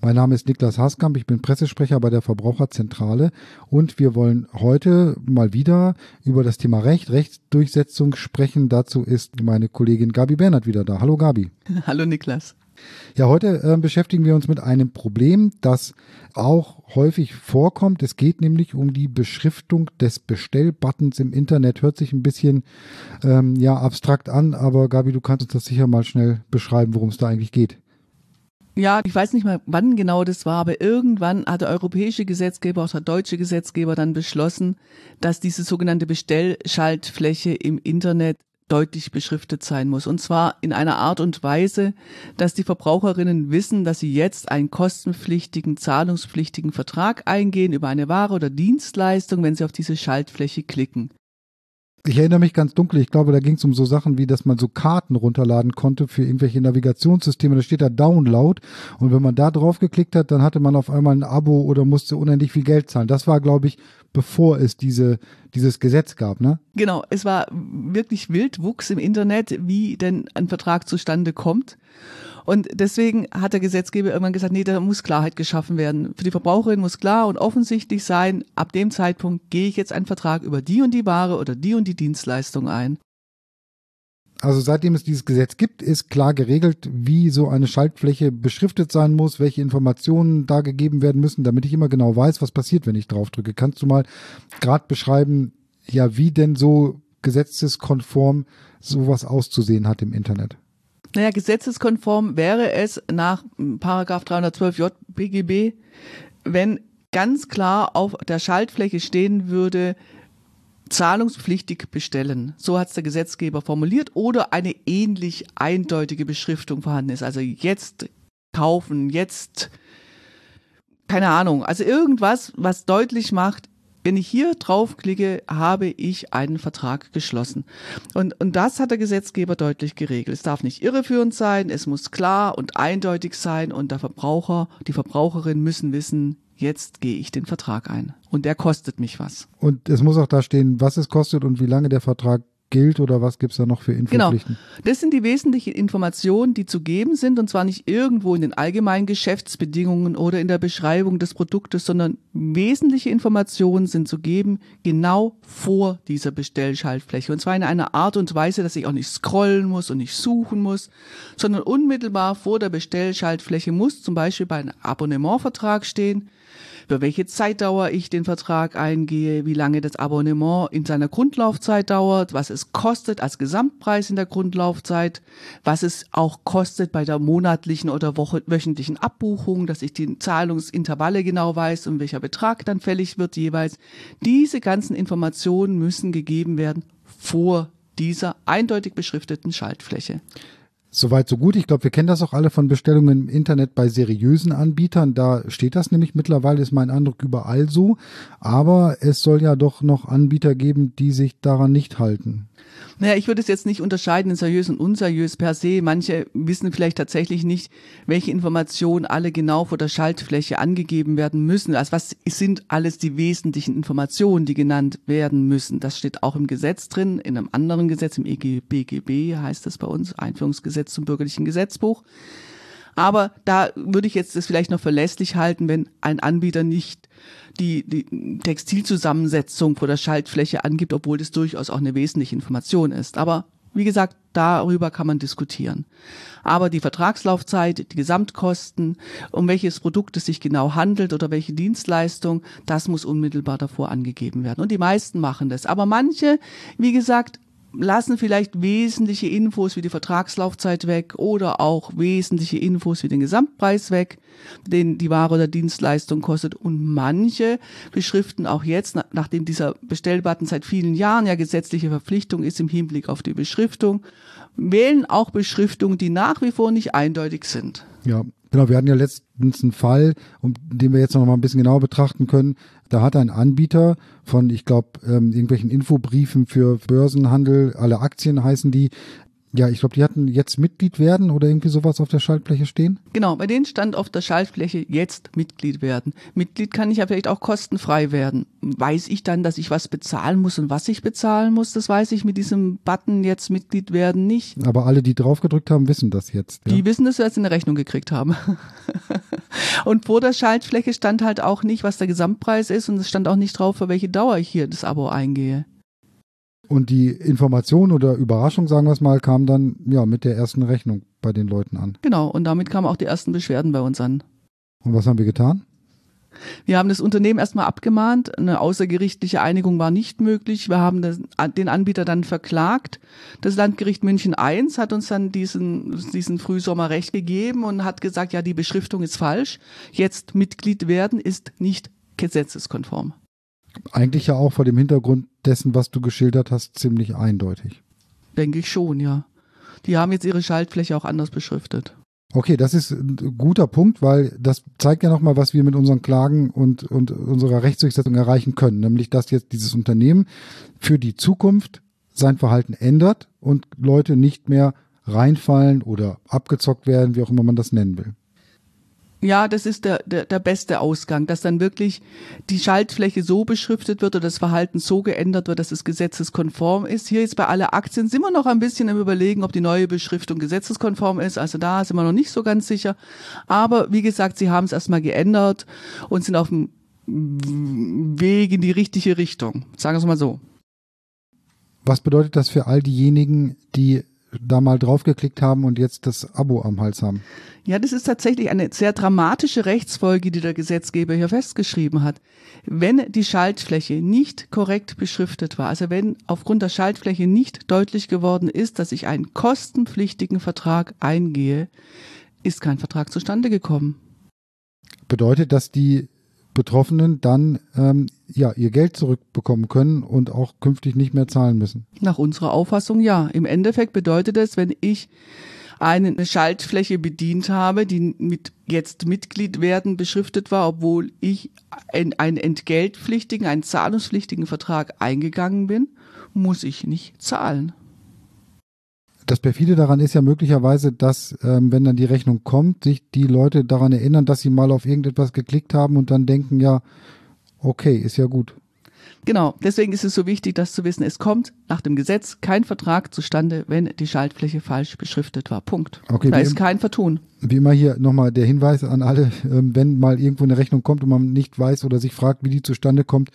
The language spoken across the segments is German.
Mein Name ist Niklas Haskamp, ich bin Pressesprecher bei der Verbraucherzentrale und wir wollen heute mal wieder über das Thema Recht, Rechtsdurchsetzung sprechen. Dazu ist meine Kollegin Gabi Bernhard wieder da. Hallo Gabi. Hallo Niklas. Ja, heute äh, beschäftigen wir uns mit einem Problem, das auch häufig vorkommt. Es geht nämlich um die Beschriftung des Bestellbuttons im Internet. Hört sich ein bisschen ähm, ja abstrakt an, aber Gabi, du kannst uns das sicher mal schnell beschreiben, worum es da eigentlich geht. Ja, ich weiß nicht mal, wann genau das war, aber irgendwann hat der europäische Gesetzgeber, auch der deutsche Gesetzgeber dann beschlossen, dass diese sogenannte Bestellschaltfläche im Internet deutlich beschriftet sein muss. Und zwar in einer Art und Weise, dass die Verbraucherinnen wissen, dass sie jetzt einen kostenpflichtigen, zahlungspflichtigen Vertrag eingehen über eine Ware oder Dienstleistung, wenn sie auf diese Schaltfläche klicken. Ich erinnere mich ganz dunkel, ich glaube, da ging es um so Sachen wie, dass man so Karten runterladen konnte für irgendwelche Navigationssysteme. Da steht da Download und wenn man da drauf geklickt hat, dann hatte man auf einmal ein Abo oder musste unendlich viel Geld zahlen. Das war, glaube ich, bevor es diese, dieses Gesetz gab, ne? Genau, es war wirklich Wildwuchs im Internet, wie denn ein Vertrag zustande kommt. Und deswegen hat der Gesetzgeber irgendwann gesagt, nee, da muss Klarheit geschaffen werden. Für die Verbraucherin muss klar und offensichtlich sein, ab dem Zeitpunkt gehe ich jetzt einen Vertrag über die und die Ware oder die und die Dienstleistung ein. Also seitdem es dieses Gesetz gibt, ist klar geregelt, wie so eine Schaltfläche beschriftet sein muss, welche Informationen da gegeben werden müssen, damit ich immer genau weiß, was passiert, wenn ich drauf drücke. Kannst du mal gerade beschreiben, ja, wie denn so gesetzeskonform sowas auszusehen hat im Internet? Naja, gesetzeskonform wäre es nach Paragraph 312 JBGB, wenn ganz klar auf der Schaltfläche stehen würde, zahlungspflichtig bestellen. So hat es der Gesetzgeber formuliert oder eine ähnlich eindeutige Beschriftung vorhanden ist. Also jetzt kaufen, jetzt keine Ahnung. Also irgendwas, was deutlich macht, wenn ich hier draufklicke, habe ich einen Vertrag geschlossen. Und, und das hat der Gesetzgeber deutlich geregelt. Es darf nicht irreführend sein, es muss klar und eindeutig sein und der Verbraucher, die Verbraucherin müssen wissen, jetzt gehe ich den Vertrag ein. Und der kostet mich was. Und es muss auch da stehen, was es kostet und wie lange der Vertrag gilt oder was gibt es da noch für Infopflichten? Genau. Das sind die wesentlichen Informationen, die zu geben sind und zwar nicht irgendwo in den allgemeinen Geschäftsbedingungen oder in der Beschreibung des Produktes, sondern wesentliche Informationen sind zu geben genau vor dieser Bestellschaltfläche und zwar in einer Art und Weise, dass ich auch nicht scrollen muss und nicht suchen muss, sondern unmittelbar vor der Bestellschaltfläche muss zum Beispiel bei einem Abonnementvertrag stehen, über welche Zeitdauer ich den Vertrag eingehe, wie lange das Abonnement in seiner Grundlaufzeit dauert, was es kostet als Gesamtpreis in der Grundlaufzeit, was es auch kostet bei der monatlichen oder wöchentlichen Abbuchung, dass ich die Zahlungsintervalle genau weiß und welcher Betrag dann fällig wird jeweils. Diese ganzen Informationen müssen gegeben werden vor dieser eindeutig beschrifteten Schaltfläche. Soweit, so gut. Ich glaube, wir kennen das auch alle von Bestellungen im Internet bei seriösen Anbietern. Da steht das nämlich mittlerweile, ist mein Eindruck überall so. Aber es soll ja doch noch Anbieter geben, die sich daran nicht halten. Naja, ich würde es jetzt nicht unterscheiden in seriös und unseriös per se. Manche wissen vielleicht tatsächlich nicht, welche Informationen alle genau vor der Schaltfläche angegeben werden müssen. Also was sind alles die wesentlichen Informationen, die genannt werden müssen? Das steht auch im Gesetz drin, in einem anderen Gesetz, im EGBGB heißt das bei uns, Einführungsgesetz zum bürgerlichen Gesetzbuch. Aber da würde ich jetzt das vielleicht noch verlässlich halten, wenn ein Anbieter nicht die, die Textilzusammensetzung vor der Schaltfläche angibt, obwohl das durchaus auch eine wesentliche Information ist. Aber wie gesagt, darüber kann man diskutieren. Aber die Vertragslaufzeit, die Gesamtkosten, um welches Produkt es sich genau handelt oder welche Dienstleistung, das muss unmittelbar davor angegeben werden. Und die meisten machen das. Aber manche, wie gesagt, lassen vielleicht wesentliche Infos wie die Vertragslaufzeit weg oder auch wesentliche Infos wie den Gesamtpreis weg, den die Ware oder Dienstleistung kostet. Und manche beschriften auch jetzt, nachdem dieser Bestellbutton seit vielen Jahren ja gesetzliche Verpflichtung ist im Hinblick auf die Beschriftung, wählen auch Beschriftungen, die nach wie vor nicht eindeutig sind. Ja, Genau, wir hatten ja letztens einen Fall, um den wir jetzt noch mal ein bisschen genauer betrachten können, Da hat ein Anbieter von, ich glaube, ähm, irgendwelchen Infobriefen für Börsenhandel, alle Aktien heißen die, ja, ich glaube, die hatten jetzt Mitglied werden oder irgendwie sowas auf der Schaltfläche stehen. Genau, bei denen stand auf der Schaltfläche jetzt Mitglied werden. Mitglied kann ich ja vielleicht auch kostenfrei werden. Weiß ich dann, dass ich was bezahlen muss und was ich bezahlen muss, das weiß ich mit diesem Button jetzt Mitglied werden nicht. Aber alle, die drauf gedrückt haben, wissen das jetzt. Ja? Die wissen, dass sie das in der Rechnung gekriegt haben. und vor der Schaltfläche stand halt auch nicht, was der Gesamtpreis ist und es stand auch nicht drauf, für welche Dauer ich hier das Abo eingehe. Und die Information oder Überraschung, sagen wir es mal, kam dann ja mit der ersten Rechnung bei den Leuten an. Genau, und damit kamen auch die ersten Beschwerden bei uns an. Und was haben wir getan? Wir haben das Unternehmen erstmal abgemahnt. Eine außergerichtliche Einigung war nicht möglich. Wir haben den Anbieter dann verklagt. Das Landgericht München I hat uns dann diesen, diesen Frühsommer recht gegeben und hat gesagt, ja, die Beschriftung ist falsch. Jetzt Mitglied werden ist nicht gesetzeskonform eigentlich ja auch vor dem Hintergrund dessen, was du geschildert hast, ziemlich eindeutig. Denke ich schon, ja. Die haben jetzt ihre Schaltfläche auch anders beschriftet. Okay, das ist ein guter Punkt, weil das zeigt ja nochmal, was wir mit unseren Klagen und, und unserer Rechtsdurchsetzung erreichen können. Nämlich, dass jetzt dieses Unternehmen für die Zukunft sein Verhalten ändert und Leute nicht mehr reinfallen oder abgezockt werden, wie auch immer man das nennen will. Ja, das ist der, der, der beste Ausgang, dass dann wirklich die Schaltfläche so beschriftet wird oder das Verhalten so geändert wird, dass es gesetzeskonform ist. Hier jetzt bei alle Aktien sind wir noch ein bisschen im Überlegen, ob die neue Beschriftung gesetzeskonform ist. Also da sind wir noch nicht so ganz sicher. Aber wie gesagt, sie haben es erstmal geändert und sind auf dem Weg in die richtige Richtung. Sagen wir es mal so. Was bedeutet das für all diejenigen, die da mal draufgeklickt haben und jetzt das Abo am Hals haben. Ja, das ist tatsächlich eine sehr dramatische Rechtsfolge, die der Gesetzgeber hier festgeschrieben hat. Wenn die Schaltfläche nicht korrekt beschriftet war, also wenn aufgrund der Schaltfläche nicht deutlich geworden ist, dass ich einen kostenpflichtigen Vertrag eingehe, ist kein Vertrag zustande gekommen. Bedeutet, dass die Betroffenen dann ähm, ja ihr Geld zurückbekommen können und auch künftig nicht mehr zahlen müssen. Nach unserer Auffassung ja. Im Endeffekt bedeutet es, wenn ich eine Schaltfläche bedient habe, die mit jetzt Mitglied werden beschriftet war, obwohl ich einen entgeltpflichtigen, einen zahlungspflichtigen Vertrag eingegangen bin, muss ich nicht zahlen. Das perfide daran ist ja möglicherweise, dass, ähm, wenn dann die Rechnung kommt, sich die Leute daran erinnern, dass sie mal auf irgendetwas geklickt haben und dann denken, ja, okay, ist ja gut. Genau, deswegen ist es so wichtig, das zu wissen. Es kommt nach dem Gesetz kein Vertrag zustande, wenn die Schaltfläche falsch beschriftet war. Punkt. Okay, da ist kein Vertun. Wie immer hier nochmal der Hinweis an alle, ähm, wenn mal irgendwo eine Rechnung kommt und man nicht weiß oder sich fragt, wie die zustande kommt,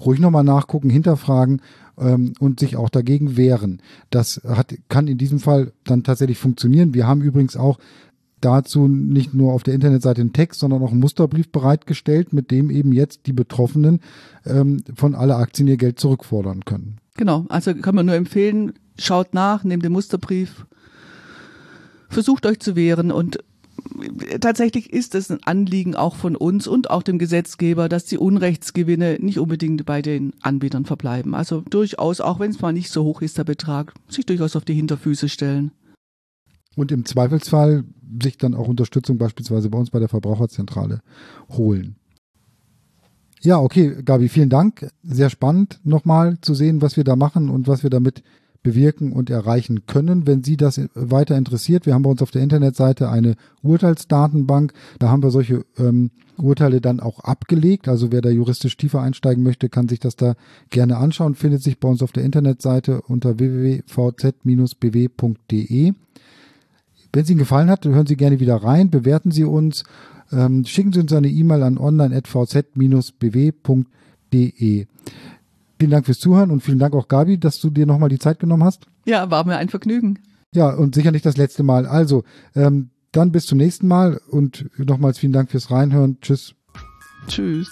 ruhig nochmal nachgucken, hinterfragen ähm, und sich auch dagegen wehren. Das hat, kann in diesem Fall dann tatsächlich funktionieren. Wir haben übrigens auch dazu nicht nur auf der Internetseite einen Text, sondern auch einen Musterbrief bereitgestellt, mit dem eben jetzt die Betroffenen ähm, von alle Aktien ihr Geld zurückfordern können. Genau, also kann man nur empfehlen, schaut nach, nehmt den Musterbrief, versucht euch zu wehren und tatsächlich ist es ein Anliegen auch von uns und auch dem Gesetzgeber, dass die Unrechtsgewinne nicht unbedingt bei den Anbietern verbleiben. Also durchaus, auch wenn es mal nicht so hoch ist, der Betrag, sich durchaus auf die Hinterfüße stellen. Und im Zweifelsfall sich dann auch Unterstützung beispielsweise bei uns bei der Verbraucherzentrale holen. Ja, okay, Gabi, vielen Dank. Sehr spannend nochmal zu sehen, was wir da machen und was wir damit bewirken und erreichen können. Wenn Sie das weiter interessiert, wir haben bei uns auf der Internetseite eine Urteilsdatenbank. Da haben wir solche ähm, Urteile dann auch abgelegt. Also wer da juristisch tiefer einsteigen möchte, kann sich das da gerne anschauen. Findet sich bei uns auf der Internetseite unter www.vz-bw.de. Wenn es Ihnen gefallen hat, hören Sie gerne wieder rein, bewerten Sie uns, ähm, schicken Sie uns eine E-Mail an online.vz-bw.de. Vielen Dank fürs Zuhören und vielen Dank auch, Gabi, dass du dir nochmal die Zeit genommen hast. Ja, war mir ein Vergnügen. Ja, und sicher nicht das letzte Mal. Also, ähm, dann bis zum nächsten Mal und nochmals vielen Dank fürs Reinhören. Tschüss. Tschüss.